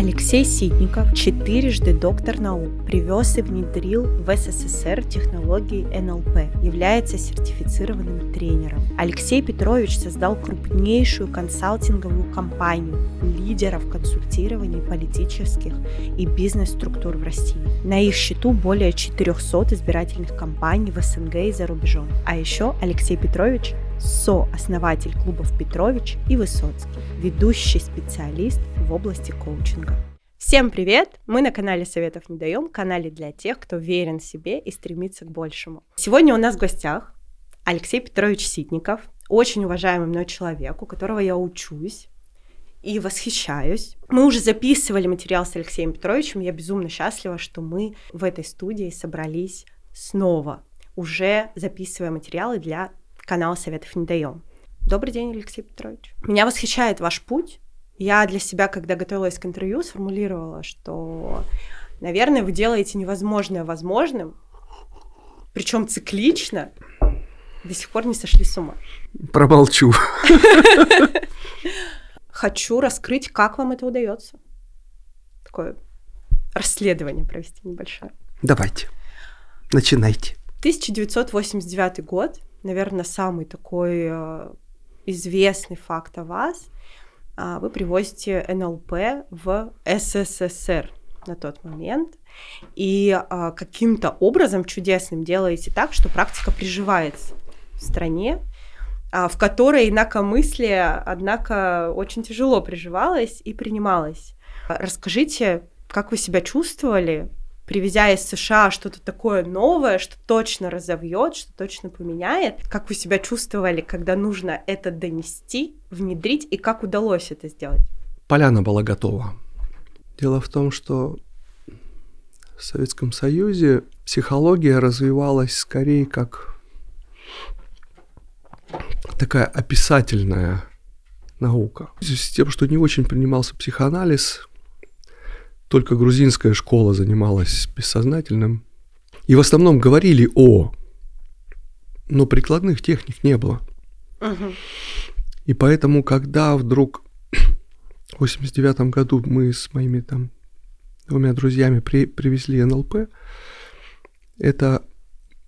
Алексей Ситников, четырежды доктор наук, привез и внедрил в СССР технологии НЛП, является сертифицированным тренером. Алексей Петрович создал крупнейшую консалтинговую компанию лидеров консультирования политических и бизнес-структур в России. На их счету более 400 избирательных кампаний в СНГ и за рубежом. А еще Алексей Петрович сооснователь клубов Петрович и Высоцкий, ведущий специалист в области коучинга. Всем привет! Мы на канале Советов не даем, канале для тех, кто верен себе и стремится к большему. Сегодня у нас в гостях Алексей Петрович Ситников, очень уважаемый мной человек, у которого я учусь и восхищаюсь. Мы уже записывали материал с Алексеем Петровичем, я безумно счастлива, что мы в этой студии собрались снова, уже записывая материалы для канал «Советов не даем». Добрый день, Алексей Петрович. Меня восхищает ваш путь. Я для себя, когда готовилась к интервью, сформулировала, что, наверное, вы делаете невозможное возможным, причем циклично, до сих пор не сошли с ума. Промолчу. Хочу раскрыть, как вам это удается. Такое расследование провести небольшое. Давайте. Начинайте. 1989 год наверное, самый такой э, известный факт о вас. А, вы привозите НЛП в СССР на тот момент и а, каким-то образом чудесным делаете так, что практика приживается в стране, а, в которой инакомыслие, однако, очень тяжело приживалось и принималось. Расскажите, как вы себя чувствовали привезя из США что-то такое новое, что точно разовьет, что точно поменяет. Как вы себя чувствовали, когда нужно это донести, внедрить, и как удалось это сделать? Поляна была готова. Дело в том, что в Советском Союзе психология развивалась скорее как такая описательная наука. С тем, что не очень принимался психоанализ, только грузинская школа занималась бессознательным. И в основном говорили о, но прикладных техник не было. Угу. И поэтому, когда вдруг в 89 году мы с моими там двумя друзьями при, привезли НЛП, это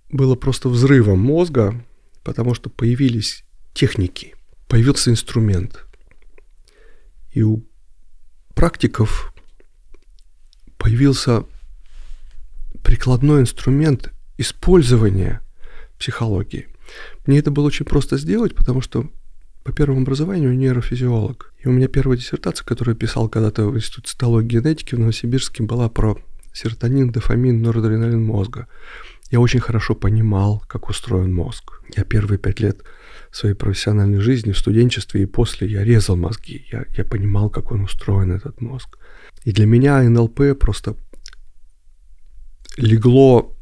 было просто взрывом мозга, потому что появились техники, появился инструмент. И у практиков появился прикладной инструмент использования психологии. Мне это было очень просто сделать, потому что по первому образованию нейрофизиолог. И у меня первая диссертация, которую я писал когда-то в Институте цитологии и генетики в Новосибирске, была про серотонин, дофамин, норадреналин мозга. Я очень хорошо понимал, как устроен мозг. Я первые пять лет своей профессиональной жизни, в студенчестве и после, я резал мозги. Я, я понимал, как он устроен, этот мозг. И для меня НЛП просто легло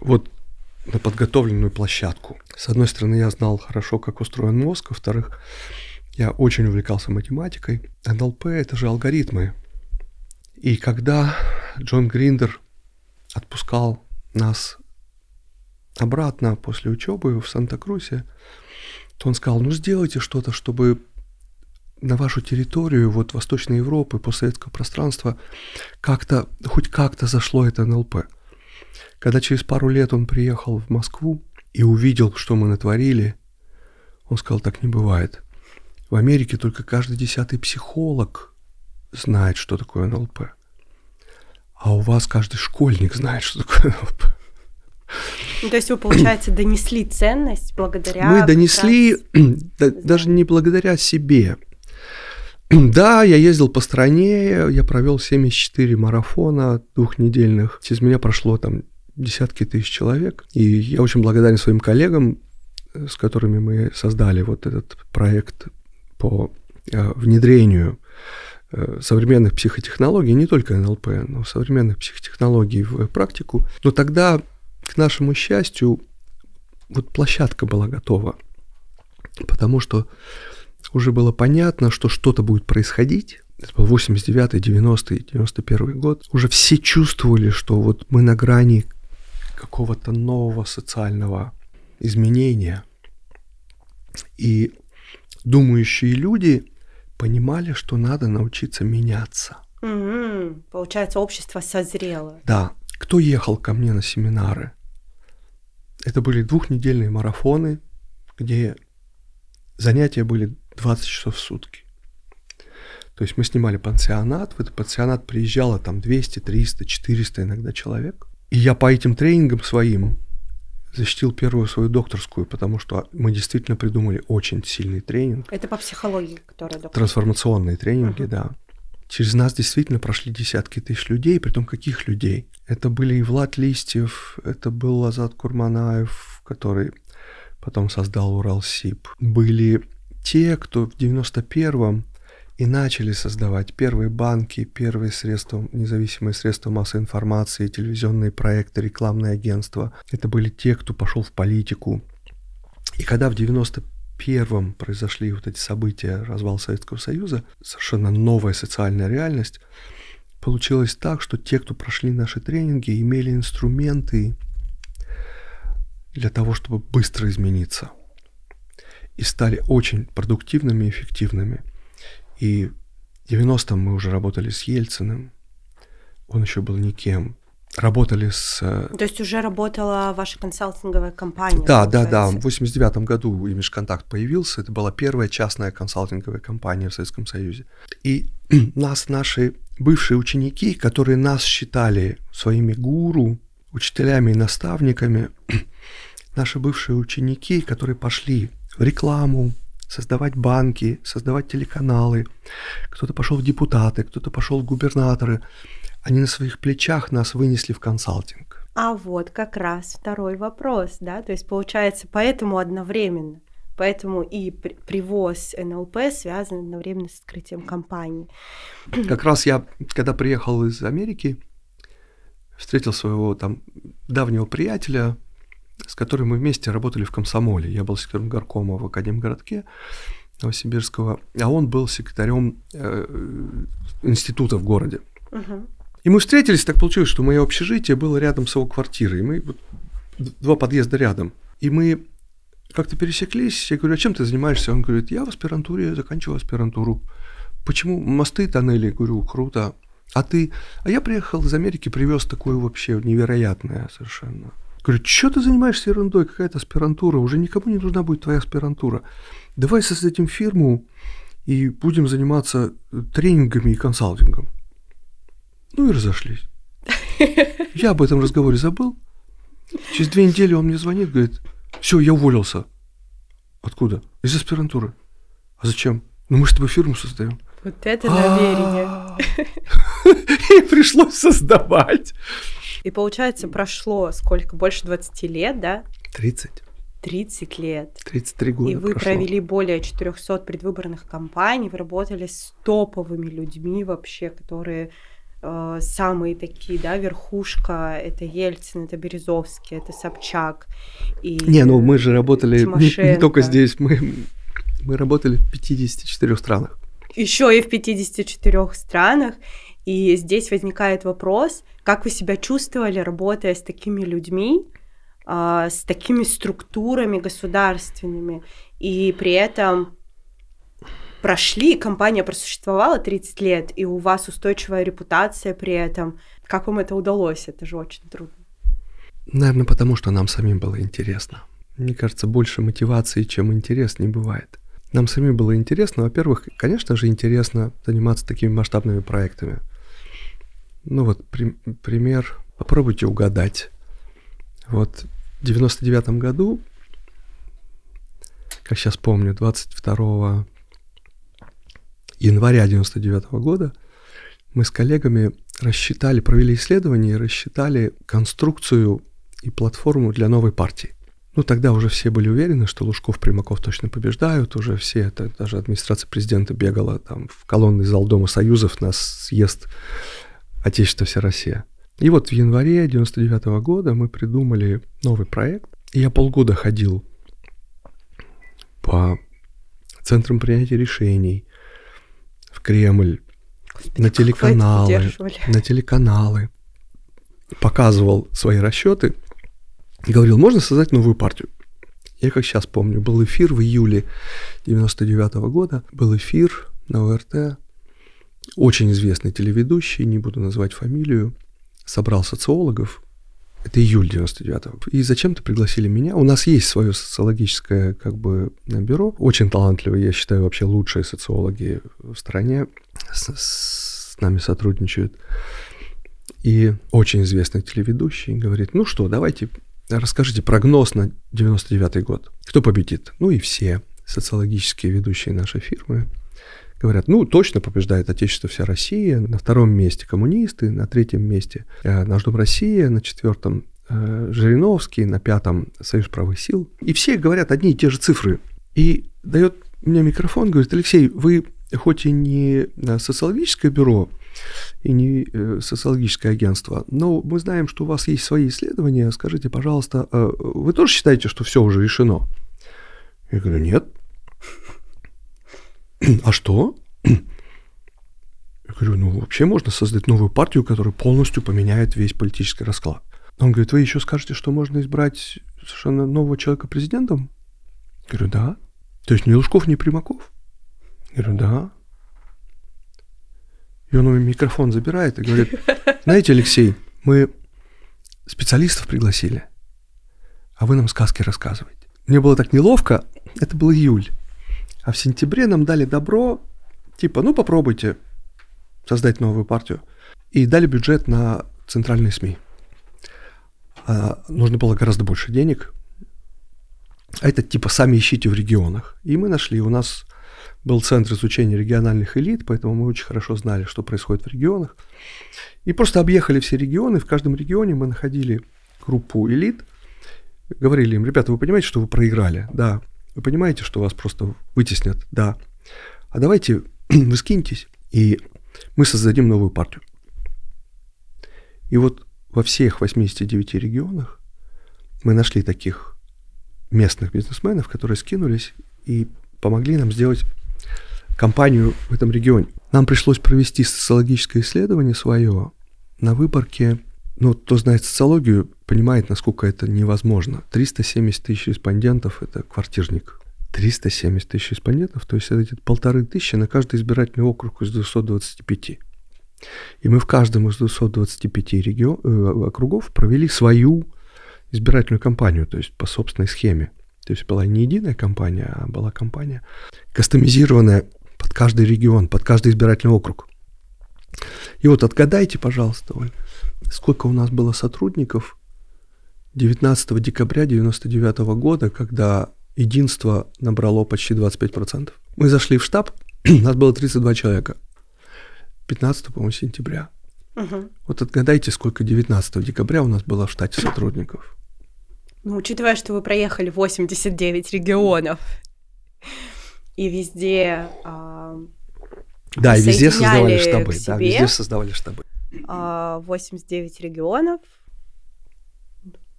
вот на подготовленную площадку. С одной стороны, я знал хорошо, как устроен мозг, во-вторых, я очень увлекался математикой. НЛП — это же алгоритмы. И когда Джон Гриндер отпускал нас обратно после учебы в Санта-Крусе, то он сказал, ну сделайте что-то, чтобы на вашу территорию, вот Восточной Европы, постсоветского пространства, как-то, хоть как-то зашло это НЛП. Когда через пару лет он приехал в Москву и увидел, что мы натворили, он сказал, так не бывает. В Америке только каждый десятый психолог знает, что такое НЛП. А у вас каждый школьник знает, что такое НЛП. Ну, то есть вы, получается, донесли ценность благодаря... Мы донесли, да, даже не благодаря себе, Да, я ездил по стране, я провел 74 марафона двухнедельных. Из меня прошло там десятки тысяч человек. И я очень благодарен своим коллегам, э, с которыми мы создали вот этот проект по э, внедрению э, современных психотехнологий, не только НЛП, но современных психотехнологий в практику. Но тогда, к нашему счастью, вот площадка была готова, потому что уже было понятно, что что-то будет происходить. Это был 89-й, 90-й, 91 год. Уже все чувствовали, что вот мы на грани какого-то нового социального изменения. И думающие люди понимали, что надо научиться меняться. Угу. Получается, общество созрело. Да. Кто ехал ко мне на семинары? Это были двухнедельные марафоны, где занятия были 20 часов в сутки. То есть мы снимали пансионат, в этот пансионат приезжало там 200, 300, 400 иногда человек. И я по этим тренингам своим защитил первую свою докторскую, потому что мы действительно придумали очень сильный тренинг. Это по психологии, которая доктор. Трансформационные тренинги, uh-huh. да. Через нас действительно прошли десятки тысяч людей, при том каких людей? Это были и Влад Листьев, это был Азат Курманаев, который потом создал Уралсиб. Были те, кто в 91-м и начали создавать первые банки, первые средства, независимые средства массовой информации, телевизионные проекты, рекламные агентства. Это были те, кто пошел в политику. И когда в 91-м произошли вот эти события, развал Советского Союза, совершенно новая социальная реальность, получилось так, что те, кто прошли наши тренинги, имели инструменты для того, чтобы быстро измениться. И стали очень продуктивными и эффективными – и в 90-м мы уже работали с Ельциным, он еще был никем. Работали с... Э, То есть уже работала ваша консалтинговая компания? Да, получается. да, да. В 89 году Имидж-контакт появился. Это была первая частная консалтинговая компания в Советском Союзе. И нас, наши бывшие ученики, которые нас считали своими гуру, учителями и наставниками, наши бывшие ученики, которые пошли рекламу, создавать банки, создавать телеканалы. Кто-то пошел в депутаты, кто-то пошел в губернаторы. Они на своих плечах нас вынесли в консалтинг. А вот как раз второй вопрос, да, то есть получается поэтому одновременно. Поэтому и привоз НЛП связан одновременно с открытием компании. Как раз я, когда приехал из Америки, встретил своего там давнего приятеля, с которым мы вместе работали в комсомоле. Я был секретарем горкома в Академгородке Новосибирского, а он был секретарем э, института в городе. Угу. И мы встретились, так получилось, что мое общежитие было рядом с его квартирой. И мы вот, два подъезда рядом. И мы как-то пересеклись. Я говорю, а чем ты занимаешься? Он говорит, я в аспирантуре, заканчиваю аспирантуру. Почему мосты, тоннели? Говорю, круто. А ты? А я приехал из Америки, привез такое вообще невероятное совершенно Говорю, что ты занимаешься ерундой, какая-то аспирантура, уже никому не нужна будет твоя аспирантура. Давай создадим фирму и будем заниматься тренингами и консалтингом. Ну и разошлись. Я об этом разговоре забыл. Через две недели он мне звонит, говорит, все, я уволился. Откуда? Из аспирантуры. А зачем? Ну мы с тобой фирму создаем. Вот это намерение. И пришлось создавать. И получается, прошло сколько? Больше 20 лет, да? 30. 30 лет. 33 года И вы прошло. провели более 400 предвыборных кампаний, вы работали с топовыми людьми вообще, которые э, самые такие, да, верхушка, это Ельцин, это Березовский, это Собчак. И не, ну мы же работали не, не только здесь, мы, мы работали в 54 странах. Еще и в 54 странах. И здесь возникает вопрос, как вы себя чувствовали, работая с такими людьми, а, с такими структурами государственными, и при этом прошли, компания просуществовала 30 лет, и у вас устойчивая репутация при этом. Как вам это удалось? Это же очень трудно. Наверное, потому что нам самим было интересно. Мне кажется, больше мотивации, чем интерес, не бывает. Нам самим было интересно. Во-первых, конечно же, интересно заниматься такими масштабными проектами. Ну вот при, пример, попробуйте угадать. Вот в 99 году, как сейчас помню, 22 января 99 года мы с коллегами рассчитали, провели исследование и рассчитали конструкцию и платформу для новой партии. Ну, тогда уже все были уверены, что Лужков, Примаков точно побеждают, уже все, это, даже администрация президента бегала там в колонный зал Дома Союзов на съезд Отечество вся Россия. И вот в январе 99 -го года мы придумали новый проект. И я полгода ходил по центрам принятия решений в Кремль, Господи, на телеканалы, на телеканалы, показывал свои расчеты и говорил, можно создать новую партию. Я как сейчас помню, был эфир в июле 99 -го года, был эфир на ОРТ. Очень известный телеведущий, не буду называть фамилию, собрал социологов. Это июль 99-го. И зачем-то пригласили меня. У нас есть свое социологическое как бы бюро. Очень талантливые, я считаю, вообще лучшие социологи в стране с, с нами сотрудничают. И очень известный телеведущий говорит, ну что, давайте расскажите прогноз на 99 год. Кто победит? Ну и все социологические ведущие нашей фирмы говорят, ну, точно побеждает Отечество вся Россия, на втором месте коммунисты, на третьем месте э, Наш Дом Россия, на четвертом э, Жириновский, на пятом Союз правых сил. И все говорят одни и те же цифры. И дает мне микрофон, говорит, Алексей, вы хоть и не э, социологическое бюро, и не социологическое агентство, но мы знаем, что у вас есть свои исследования. Скажите, пожалуйста, вы тоже считаете, что все уже решено? Я говорю, нет. А что? Я говорю, ну вообще можно создать новую партию, которая полностью поменяет весь политический расклад. Он говорит, вы еще скажете, что можно избрать совершенно нового человека президентом? Я говорю, да. То есть ни Лужков, ни Примаков? Я говорю, да. И он у меня микрофон забирает и говорит, знаете, Алексей, мы специалистов пригласили, а вы нам сказки рассказываете. Мне было так неловко, это был июль. А в сентябре нам дали добро, типа, ну попробуйте создать новую партию. И дали бюджет на центральные СМИ. А, нужно было гораздо больше денег. А это типа сами ищите в регионах. И мы нашли, у нас был центр изучения региональных элит, поэтому мы очень хорошо знали, что происходит в регионах. И просто объехали все регионы, в каждом регионе мы находили группу элит, говорили им, ребята, вы понимаете, что вы проиграли? Да. Вы понимаете, что вас просто вытеснят? Да. А давайте вы скиньтесь, и мы создадим новую партию. И вот во всех 89 регионах мы нашли таких местных бизнесменов, которые скинулись и помогли нам сделать компанию в этом регионе. Нам пришлось провести социологическое исследование свое на выборке ну, кто знает социологию, понимает, насколько это невозможно. 370 тысяч респондентов – это квартирник. 370 тысяч респондентов, то есть это где-то полторы тысячи на каждый избирательный округ из 225. И мы в каждом из 225 регион, э, округов провели свою избирательную кампанию, то есть по собственной схеме. То есть была не единая кампания, а была кампания кастомизированная под каждый регион, под каждый избирательный округ. И вот отгадайте, пожалуйста, Оль, сколько у нас было сотрудников 19 декабря 1999 года, когда единство набрало почти 25%. Мы зашли в штаб, у нас было 32 человека. 15, по-моему, сентября. Угу. Вот отгадайте, сколько 19 декабря у нас было в штате сотрудников. Ну, учитывая, что вы проехали 89 регионов, и везде... А, да, и везде создавали штабы. Да, везде создавали штабы. 89 а, регионов,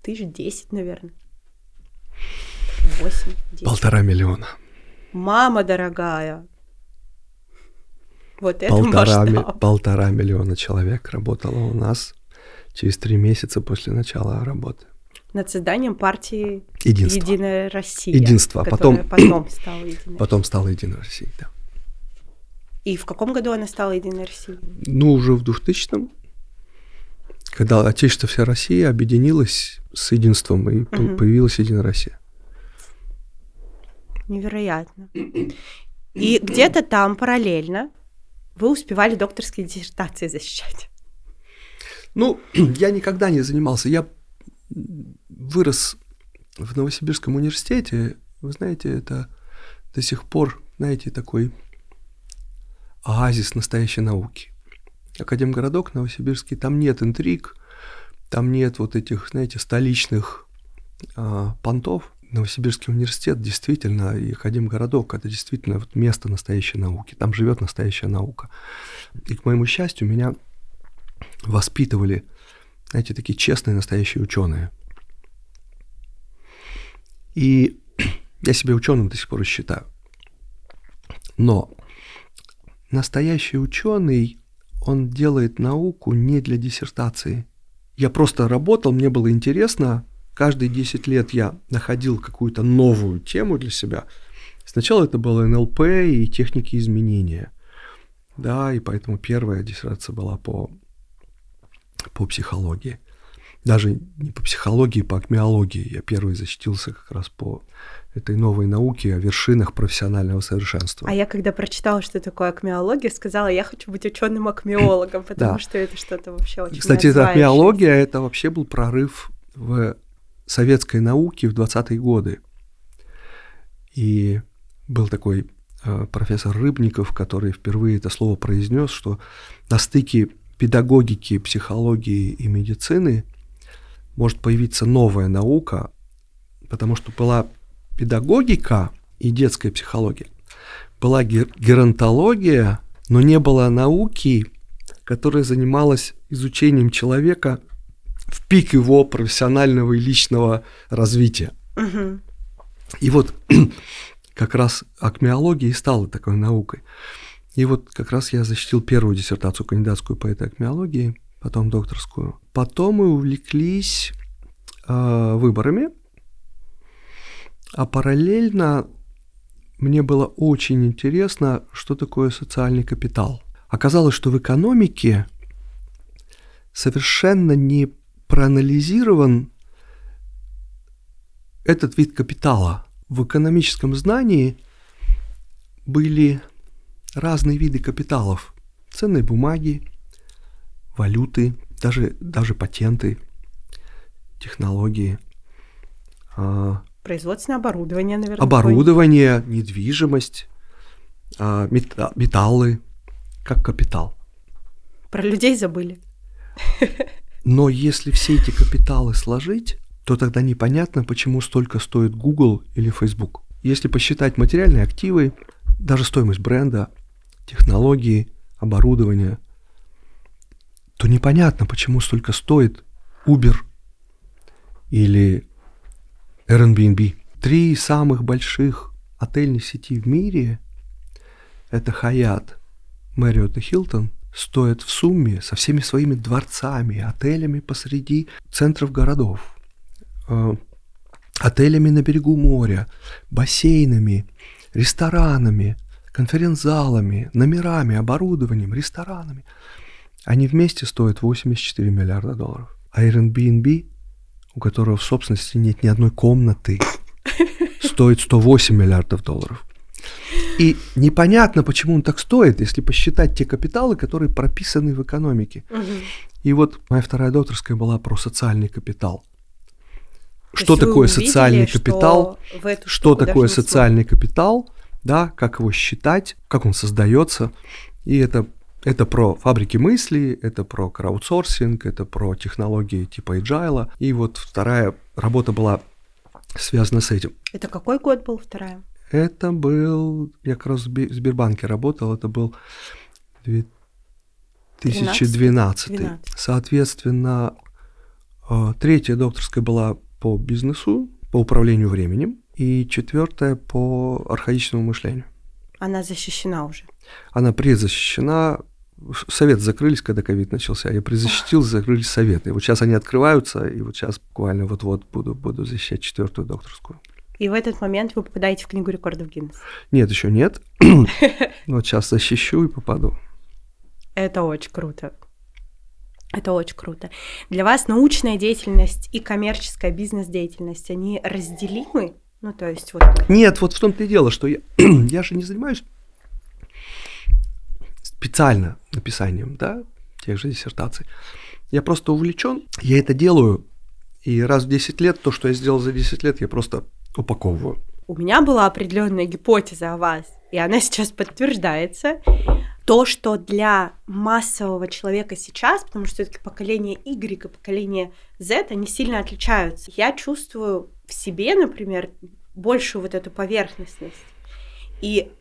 тысяч десять, наверное. 8, 10. Полтора миллиона. Мама дорогая. Вот это полтора, ми- полтора миллиона человек работало у нас через три месяца после начала работы. Над созданием партии Единство. Единая Россия. Единство. Потом, потом стала Единая Потом стала Единая Россия, да. И в каком году она стала Единой Россией? Ну, уже в 2000-м, когда Отечество вся Россия объединилось с единством, и угу. появилась Единая Россия. Невероятно. И где-то там параллельно вы успевали докторские диссертации защищать. Ну, я никогда не занимался. Я вырос в Новосибирском университете. Вы знаете, это до сих пор, знаете, такой оазис настоящей науки. Академгородок Новосибирский, там нет интриг, там нет вот этих, знаете, столичных а, понтов. Новосибирский университет действительно, и Академгородок, это действительно вот место настоящей науки. Там живет настоящая наука. И, к моему счастью, меня воспитывали, знаете, такие честные настоящие ученые. И я себя ученым до сих пор считаю. Но настоящий ученый, он делает науку не для диссертации. Я просто работал, мне было интересно, каждые 10 лет я находил какую-то новую тему для себя. Сначала это было НЛП и техники изменения. Да, и поэтому первая диссертация была по, по психологии. Даже не по психологии, по акмеологии. Я первый защитился как раз по этой новой науке о вершинах профессионального совершенства. А я когда прочитала, что такое акмеология, сказала, я хочу быть ученым акмеологом, потому да. что это что-то вообще очень Кстати, эта акмеология, это вообще был прорыв в советской науке в 20-е годы. И был такой э, профессор Рыбников, который впервые это слово произнес, что на стыке педагогики, психологии и медицины может появиться новая наука, потому что была педагогика и детская психология, была геронтология, но не было науки, которая занималась изучением человека в пик его профессионального и личного развития. Угу. И вот как раз акмеология и стала такой наукой. И вот как раз я защитил первую диссертацию кандидатскую по этой акмеологии, потом докторскую. Потом мы увлеклись э, выборами, а параллельно мне было очень интересно, что такое социальный капитал. Оказалось, что в экономике совершенно не проанализирован этот вид капитала. В экономическом знании были разные виды капиталов. Ценные бумаги, валюты, даже, даже патенты, технологии. Производственное оборудование, наверное. Оборудование, недвижимость, а, металлы, как капитал. Про людей забыли. Но если все эти капиталы сложить, то тогда непонятно, почему столько стоит Google или Facebook. Если посчитать материальные активы, даже стоимость бренда, технологии, оборудования, то непонятно, почему столько стоит Uber или Airbnb. Три самых больших отельных сети в мире – это Hyatt, Marriott и Hilton – стоят в сумме со всеми своими дворцами, отелями посреди центров городов, э, отелями на берегу моря, бассейнами, ресторанами, конференц-залами, номерами, оборудованием, ресторанами. Они вместе стоят 84 миллиарда долларов. А Airbnb, у которого в собственности нет ни одной комнаты, стоит 108 миллиардов долларов. И непонятно, почему он так стоит, если посчитать те капиталы, которые прописаны в экономике. Угу. И вот моя вторая докторская была про социальный капитал. То что такое увидели, социальный капитал? Что, что такое социальный капитал? Да, как его считать, как он создается. И это, это про фабрики мысли, это про краудсорсинг, это про технологии типа agile. И вот вторая работа была связана с этим. Это какой год был вторая? Это был, я как раз в Сбербанке работал, это был 2012. 12. Соответственно, э, третья докторская была по бизнесу, по управлению временем, и четвертая по архаичному мышлению. Она защищена уже? Она предзащищена. Совет закрылись, когда ковид начался. Я предзащитил, закрылись советы. Вот сейчас они открываются, и вот сейчас буквально вот-вот буду, буду защищать четвертую докторскую. И в этот момент вы попадаете в книгу рекордов Гиннесса. Нет, еще нет. Вот сейчас защищу и попаду. Это очень круто. Это очень круто. Для вас научная деятельность и коммерческая бизнес-деятельность, они разделимы? Ну, то есть вот... Нет, вот в том-то и дело, что я, я же не занимаюсь специально написанием, да, тех же диссертаций. Я просто увлечен, я это делаю, и раз в 10 лет то, что я сделал за 10 лет, я просто упаковываю. У меня была определенная гипотеза о вас, и она сейчас подтверждается. То, что для массового человека сейчас, потому что все-таки поколение Y и поколение Z, они сильно отличаются. Я чувствую в себе, например, большую вот эту поверхностность. И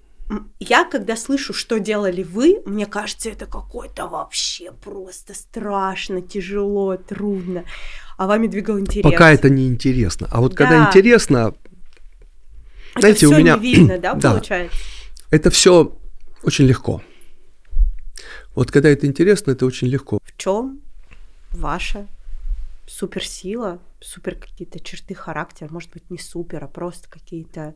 я, когда слышу, что делали вы, мне кажется, это какое-то вообще просто страшно, тяжело, трудно. А вами двигал интерес. Пока это не интересно. А вот да. когда интересно, знаете, это у меня... Не видно, да, получается? Это все очень легко. Вот когда это интересно, это очень легко. В чем ваша суперсила, супер какие-то черты характера, может быть, не супер, а просто какие-то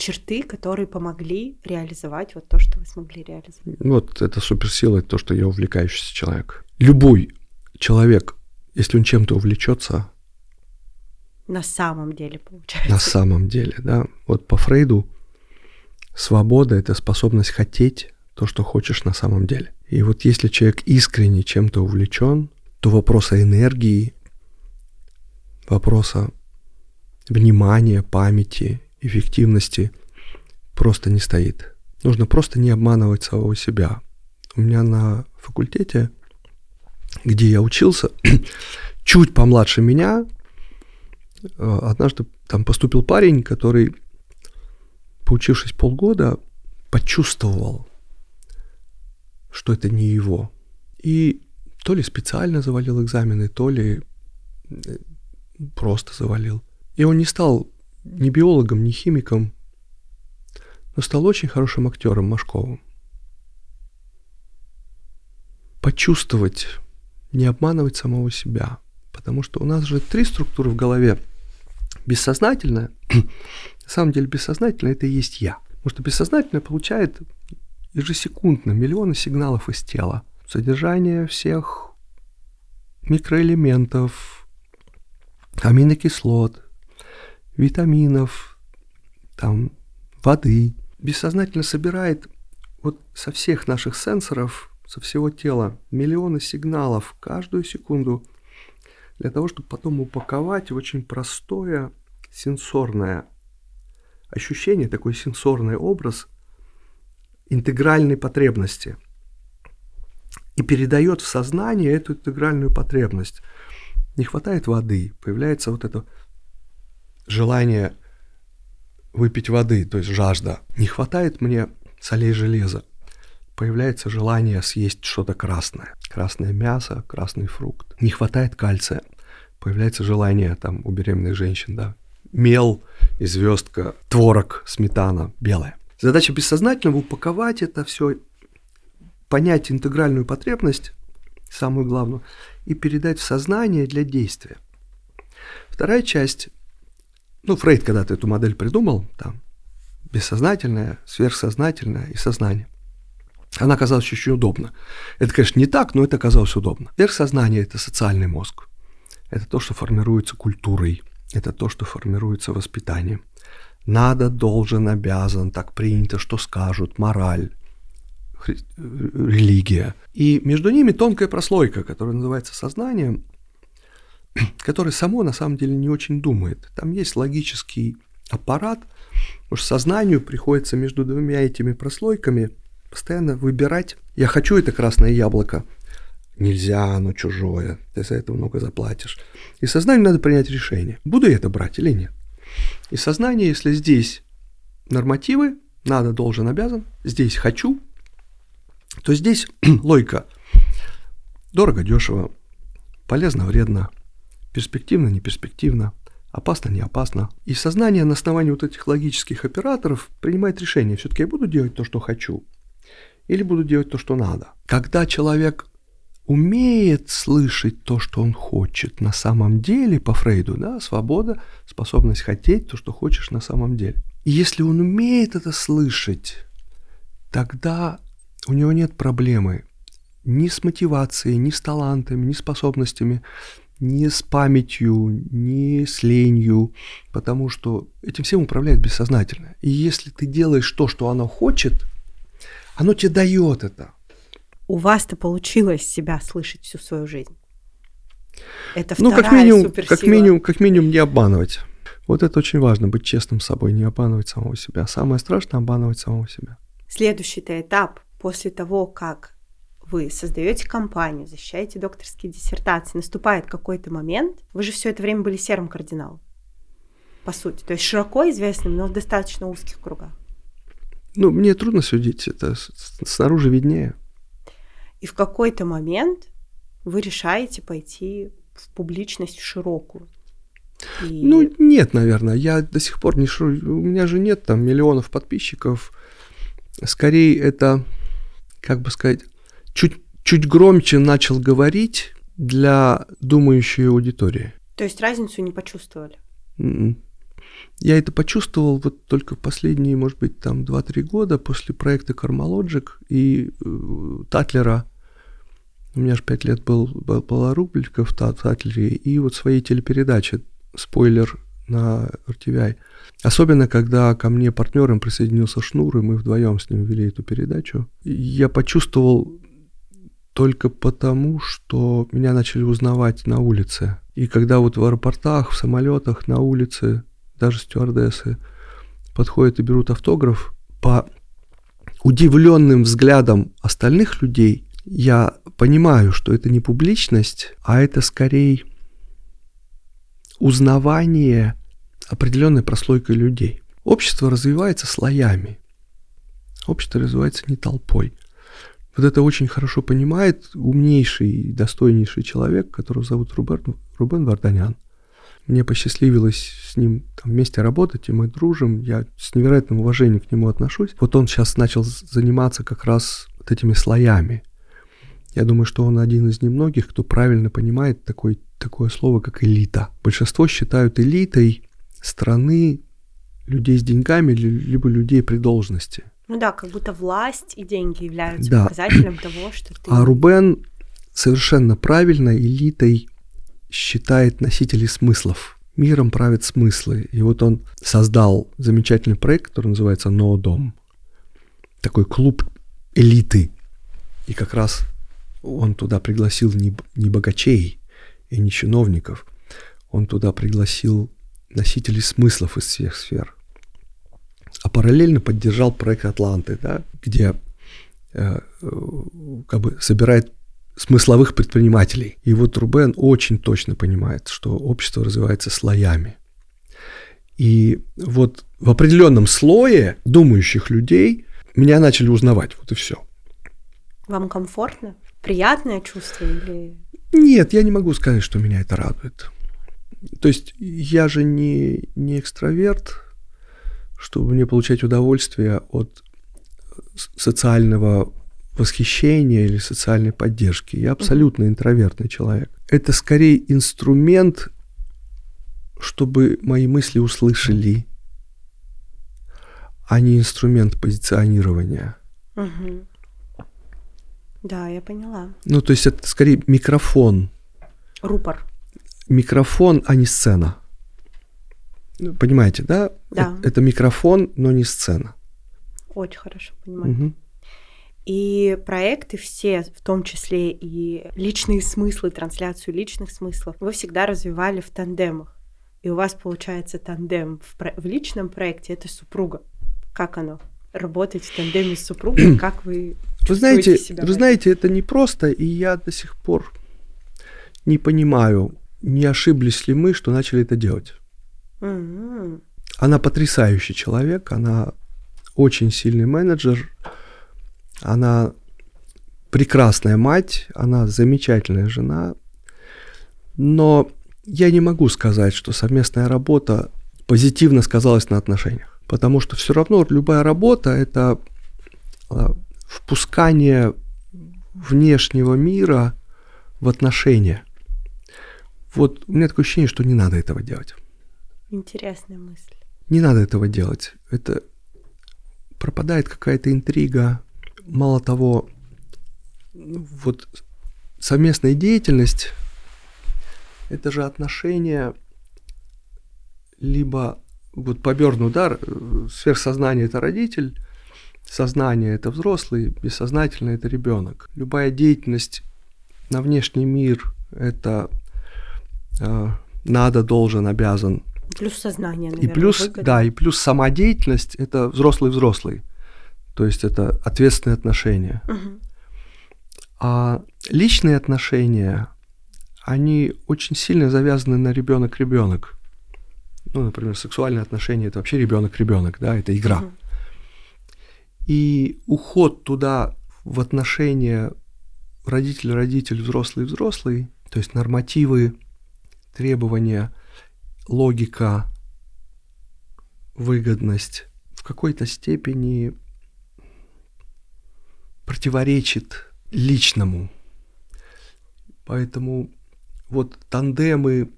черты, которые помогли реализовать вот то, что вы смогли реализовать? Вот это суперсила, это то, что я увлекающийся человек. Любой человек, если он чем-то увлечется, на самом деле получается. На самом деле, да. Вот по Фрейду свобода — это способность хотеть то, что хочешь на самом деле. И вот если человек искренне чем-то увлечен, то вопроса энергии, вопроса внимания, памяти, эффективности просто не стоит. Нужно просто не обманывать самого себя. У меня на факультете, где я учился, чуть помладше меня, э, однажды там поступил парень, который, поучившись полгода, почувствовал, что это не его. И то ли специально завалил экзамены, то ли э, просто завалил. И он не стал ни биологом, ни химиком, но стал очень хорошим актером Машковым. Почувствовать, не обманывать самого себя. Потому что у нас же три структуры в голове. Бессознательное, на самом деле бессознательное это и есть я. Потому что бессознательное получает ежесекундно миллионы сигналов из тела. Содержание всех микроэлементов, аминокислот, витаминов, там, воды. Бессознательно собирает вот со всех наших сенсоров, со всего тела миллионы сигналов каждую секунду для того, чтобы потом упаковать в очень простое сенсорное ощущение, такой сенсорный образ интегральной потребности и передает в сознание эту интегральную потребность. Не хватает воды, появляется вот это желание выпить воды, то есть жажда. Не хватает мне солей железа. Появляется желание съесть что-то красное. Красное мясо, красный фрукт. Не хватает кальция. Появляется желание там у беременных женщин, да. Мел и звездка, творог, сметана белая. Задача бессознательного упаковать это все, понять интегральную потребность, самую главную, и передать в сознание для действия. Вторая часть ну, Фрейд когда-то эту модель придумал, там, бессознательное, сверхсознательное и сознание. Она оказалась очень удобна. Это, конечно, не так, но это оказалось удобно. Сверхсознание – это социальный мозг. Это то, что формируется культурой. Это то, что формируется воспитанием. Надо, должен, обязан, так принято, что скажут, мораль, религия. И между ними тонкая прослойка, которая называется сознанием, который само на самом деле не очень думает. Там есть логический аппарат, потому что сознанию приходится между двумя этими прослойками постоянно выбирать. Я хочу это красное яблоко. Нельзя, оно чужое, ты за это много заплатишь. И сознанию надо принять решение, буду я это брать или нет. И сознание, если здесь нормативы, надо, должен, обязан, здесь хочу, то здесь логика дорого, дешево, полезно, вредно, перспективно, не перспективно, опасно, не опасно. И сознание на основании вот этих логических операторов принимает решение, все-таки я буду делать то, что хочу, или буду делать то, что надо. Когда человек умеет слышать то, что он хочет на самом деле, по Фрейду, да, свобода, способность хотеть то, что хочешь на самом деле. И если он умеет это слышать, тогда у него нет проблемы ни с мотивацией, ни с талантами, ни способностями ни с памятью, ни с ленью, потому что этим всем управляет бессознательно. И если ты делаешь то, что оно хочет, оно тебе дает это. У вас-то получилось себя слышать всю свою жизнь. Это ну, как минимум, суперсила. как минимум, как минимум не обманывать. Вот это очень важно, быть честным с собой, не обманывать самого себя. Самое страшное – обманывать самого себя. Следующий-то этап после того, как вы создаете компанию, защищаете докторские диссертации, наступает какой-то момент, вы же все это время были серым кардиналом, по сути, то есть широко известным, но в достаточно узких кругах. Ну, мне трудно судить, это снаружи виднее. И в какой-то момент вы решаете пойти в публичность широкую. И... Ну, нет, наверное. Я до сих пор не шу... У меня же нет там миллионов подписчиков. Скорее, это, как бы сказать, чуть, чуть громче начал говорить для думающей аудитории. То есть разницу не почувствовали? Mm-mm. М-м. Я это почувствовал вот только в последние, может быть, там 2-3 года после проекта Кармалоджик и э, Татлера. У меня же 5 лет был, был, была рубрика в Татлере, и вот своей телепередачи «Спойлер» на RTVI. Особенно, когда ко мне партнером присоединился Шнур, и мы вдвоем с ним вели эту передачу. Я почувствовал только потому, что меня начали узнавать на улице. И когда вот в аэропортах, в самолетах, на улице даже стюардессы, подходят и берут автограф, по удивленным взглядам остальных людей я понимаю, что это не публичность, а это скорее узнавание определенной прослойкой людей. Общество развивается слоями. Общество развивается не толпой. Вот это очень хорошо понимает умнейший и достойнейший человек, которого зовут Рубен, Рубен Варданян – мне посчастливилось с ним там, вместе работать, и мы дружим. Я с невероятным уважением к нему отношусь. Вот он сейчас начал заниматься как раз вот этими слоями. Я думаю, что он один из немногих, кто правильно понимает такой, такое слово, как элита. Большинство считают элитой страны людей с деньгами, либо людей при должности. Ну да, как будто власть и деньги являются да. показателем того, что ты... А Рубен совершенно правильно элитой считает носителей смыслов. Миром правят смыслы. И вот он создал замечательный проект, который называется «Ноодом». Такой клуб элиты. И как раз он туда пригласил не, не богачей и не чиновников. Он туда пригласил носителей смыслов из всех сфер. А параллельно поддержал проект Атланты, да, где э, как бы собирает смысловых предпринимателей. И вот Рубен очень точно понимает, что общество развивается слоями. И вот в определенном слое думающих людей меня начали узнавать, вот и все. Вам комфортно? Приятное чувство или... Нет, я не могу сказать, что меня это радует. То есть я же не, не экстраверт, чтобы мне получать удовольствие от социального восхищения или социальной поддержки. Я абсолютно интровертный человек. Это скорее инструмент, чтобы мои мысли услышали, а не инструмент позиционирования. Угу. Да, я поняла. Ну, то есть это скорее микрофон. Рупор. Микрофон, а не сцена. Понимаете, да? Да. Это, это микрофон, но не сцена. Очень хорошо понимаю. Угу. И проекты все, в том числе и личные смыслы, трансляцию личных смыслов, вы всегда развивали в тандемах. И у вас получается тандем в, про- в личном проекте это супруга. Как оно? Работать в тандеме с супругой, как вы вы знаете, себя вы знаете, это не просто, и я до сих пор не понимаю, не ошиблись ли мы, что начали это делать. Она потрясающий человек, она очень сильный менеджер, она прекрасная мать, она замечательная жена, но я не могу сказать, что совместная работа позитивно сказалась на отношениях. Потому что все равно любая работа – это а, впускание внешнего мира в отношения. Вот у меня такое ощущение, что не надо этого делать. Интересная мысль. Не надо этого делать. Это пропадает какая-то интрига, мало того, вот совместная деятельность – это же отношение либо вот по Берну, да, сверхсознание – это родитель, сознание – это взрослый, бессознательное – это ребенок. Любая деятельность на внешний мир – это э, надо, должен, обязан. Плюс сознание, наверное, И плюс, выгода. да, и плюс сама деятельность – это взрослый-взрослый. То есть это ответственные отношения. Угу. А личные отношения, они очень сильно завязаны на ребенок-ребенок. Ну, например, сексуальные отношения это вообще ребенок-ребенок, да, это игра. Угу. И уход туда в отношения родитель-родитель, взрослый-взрослый, то есть нормативы, требования, логика, выгодность в какой-то степени противоречит личному. Поэтому вот тандемы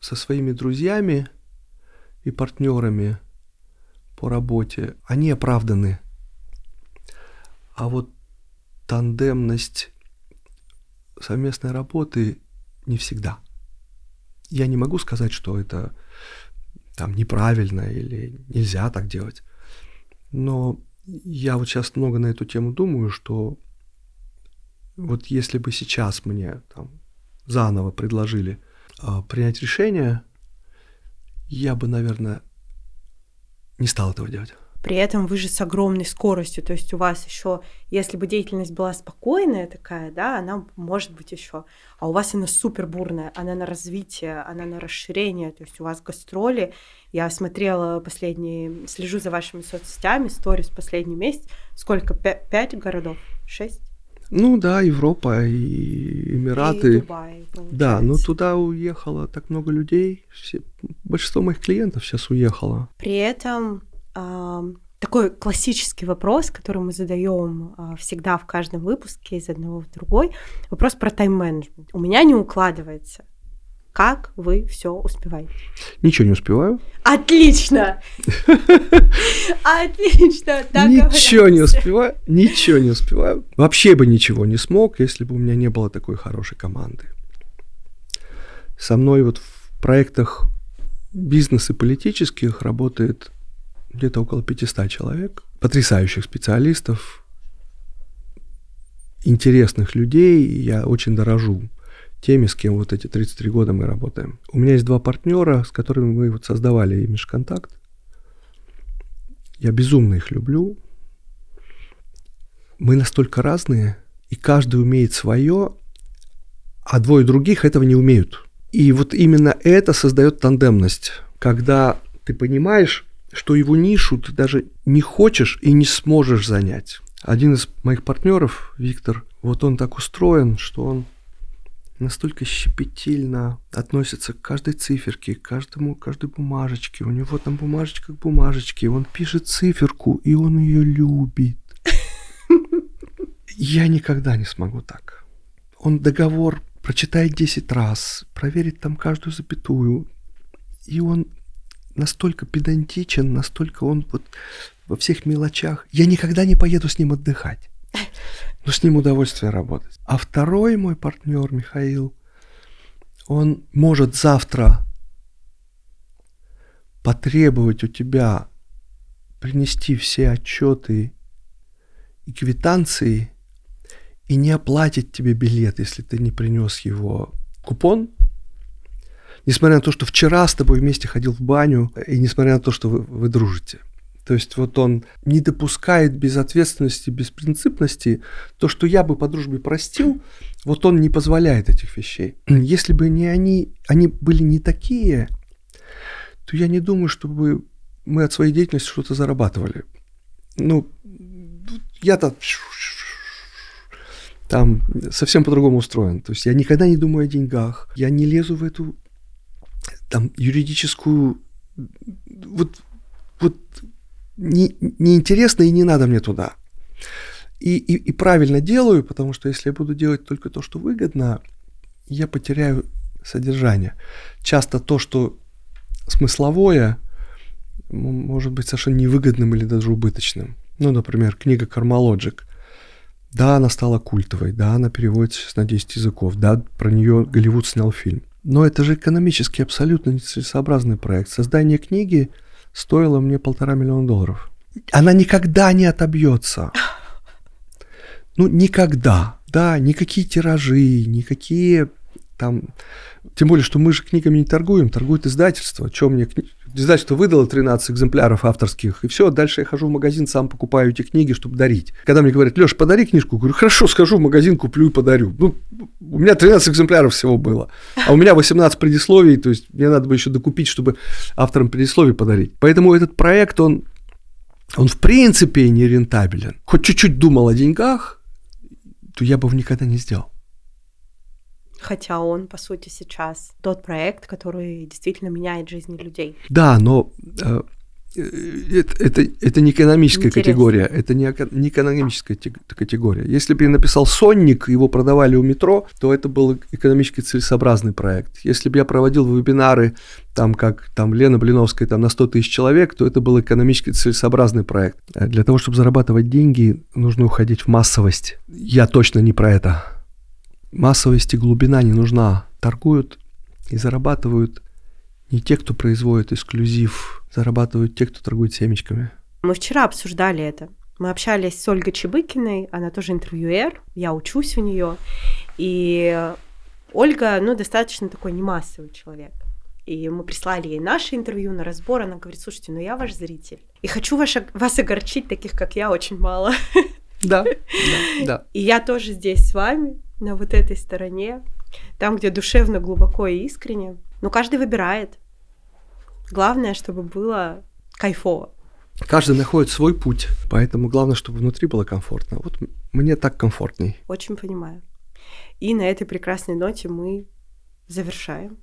со своими друзьями и партнерами по работе, они оправданы. А вот тандемность совместной работы не всегда. Я не могу сказать, что это там неправильно или нельзя так делать. Но я вот сейчас много на эту тему думаю, что вот если бы сейчас мне там заново предложили э, принять решение, я бы, наверное, не стал этого делать. При этом вы же с огромной скоростью, то есть у вас еще, если бы деятельность была спокойная такая, да, она может быть еще, а у вас она супер бурная, она на развитие, она на расширение, то есть у вас гастроли. Я смотрела последние, слежу за вашими соцсетями, сторис последний месяц, сколько, пять городов, шесть? Ну да, Европа и Эмираты. И Дубай, да, но туда уехало так много людей. Все, большинство моих клиентов сейчас уехало. При этом такой классический вопрос, который мы задаем э, всегда в каждом выпуске из одного в другой. Вопрос про тайм-менеджмент. У меня не укладывается. Как вы все успеваете? Ничего не успеваю. Отлично! Отлично! Ничего не успеваю, ничего не успеваю. Вообще бы ничего не смог, если бы у меня не было такой хорошей команды. Со мной вот в проектах бизнес и политических работает где-то около 500 человек, потрясающих специалистов, интересных людей, я очень дорожу теми, с кем вот эти 33 года мы работаем. У меня есть два партнера, с которыми мы вот создавали межконтакт. Я безумно их люблю. Мы настолько разные, и каждый умеет свое, а двое других этого не умеют. И вот именно это создает тандемность, когда ты понимаешь, что его нишу ты даже не хочешь и не сможешь занять. Один из моих партнеров, Виктор, вот он так устроен, что он настолько щепетильно относится к каждой циферке, к каждому, каждой бумажечке. У него там бумажечка к бумажечке, он пишет циферку, и он ее любит. Я никогда не смогу так. Он договор прочитает 10 раз, проверит там каждую запятую, и он настолько педантичен, настолько он вот во всех мелочах. Я никогда не поеду с ним отдыхать. Но с ним удовольствие работать. А второй мой партнер, Михаил, он может завтра потребовать у тебя принести все отчеты и квитанции и не оплатить тебе билет, если ты не принес его купон, несмотря на то, что вчера с тобой вместе ходил в баню, и несмотря на то, что вы, вы дружите. То есть вот он не допускает безответственности, беспринципности. То, что я бы по дружбе простил, вот он не позволяет этих вещей. Если бы не они, они были не такие, то я не думаю, чтобы мы от своей деятельности что-то зарабатывали. Ну, я-то там совсем по-другому устроен. То есть я никогда не думаю о деньгах, я не лезу в эту там юридическую вот вот не, неинтересно и не надо мне туда. И, и, и правильно делаю, потому что если я буду делать только то, что выгодно, я потеряю содержание. Часто то, что смысловое, может быть совершенно невыгодным или даже убыточным. Ну, например, книга «Кармалоджик». Да, она стала культовой, да, она переводится на 10 языков, да, про нее Голливуд снял фильм. Но это же экономически абсолютно нецелесообразный проект. Создание книги – стоила мне полтора миллиона долларов. Она никогда не отобьется. Ну, никогда. Да, никакие тиражи, никакие там... Тем более, что мы же книгами не торгуем, торгует издательство. Чем мне кни... Издательство выдало 13 экземпляров авторских, и все, дальше я хожу в магазин, сам покупаю эти книги, чтобы дарить. Когда мне говорят, Леша, подари книжку, говорю, хорошо, схожу в магазин, куплю и подарю. Ну, у меня 13 экземпляров всего было, а у меня 18 предисловий, то есть мне надо бы еще докупить, чтобы авторам предисловий подарить. Поэтому этот проект, он, он в принципе не рентабелен. Хоть чуть-чуть думал о деньгах, то я бы его никогда не сделал. Хотя он, по сути, сейчас тот проект, который действительно меняет жизни людей. Да, но э, Э, это, это, это не экономическая Интересно. категория, это не, не экономическая категория. Если бы я написал «Сонник», его продавали у метро, то это был экономически целесообразный проект. Если бы я проводил вебинары, там, как там Лена Блиновская, там, на 100 тысяч человек, то это был экономически целесообразный проект. А для того, чтобы зарабатывать деньги, нужно уходить в массовость. Я точно не про это. Массовость и глубина не нужна. Торгуют и зарабатывают не те, кто производит эксклюзив, зарабатывают те, кто торгует семечками. Мы вчера обсуждали это. Мы общались с Ольгой Чебыкиной, она тоже интервьюер, я учусь у нее. И Ольга, ну, достаточно такой немассовый человек. И мы прислали ей наше интервью на разбор. Она говорит, слушайте, ну я ваш зритель. И хочу ваш, вас огорчить, таких как я, очень мало. Да, да, да. И я тоже здесь с вами, на вот этой стороне, там, где душевно, глубоко и искренне. Но каждый выбирает. Главное, чтобы было кайфово. Каждый находит свой путь, поэтому главное, чтобы внутри было комфортно. Вот мне так комфортней. Очень понимаю. И на этой прекрасной ноте мы завершаем.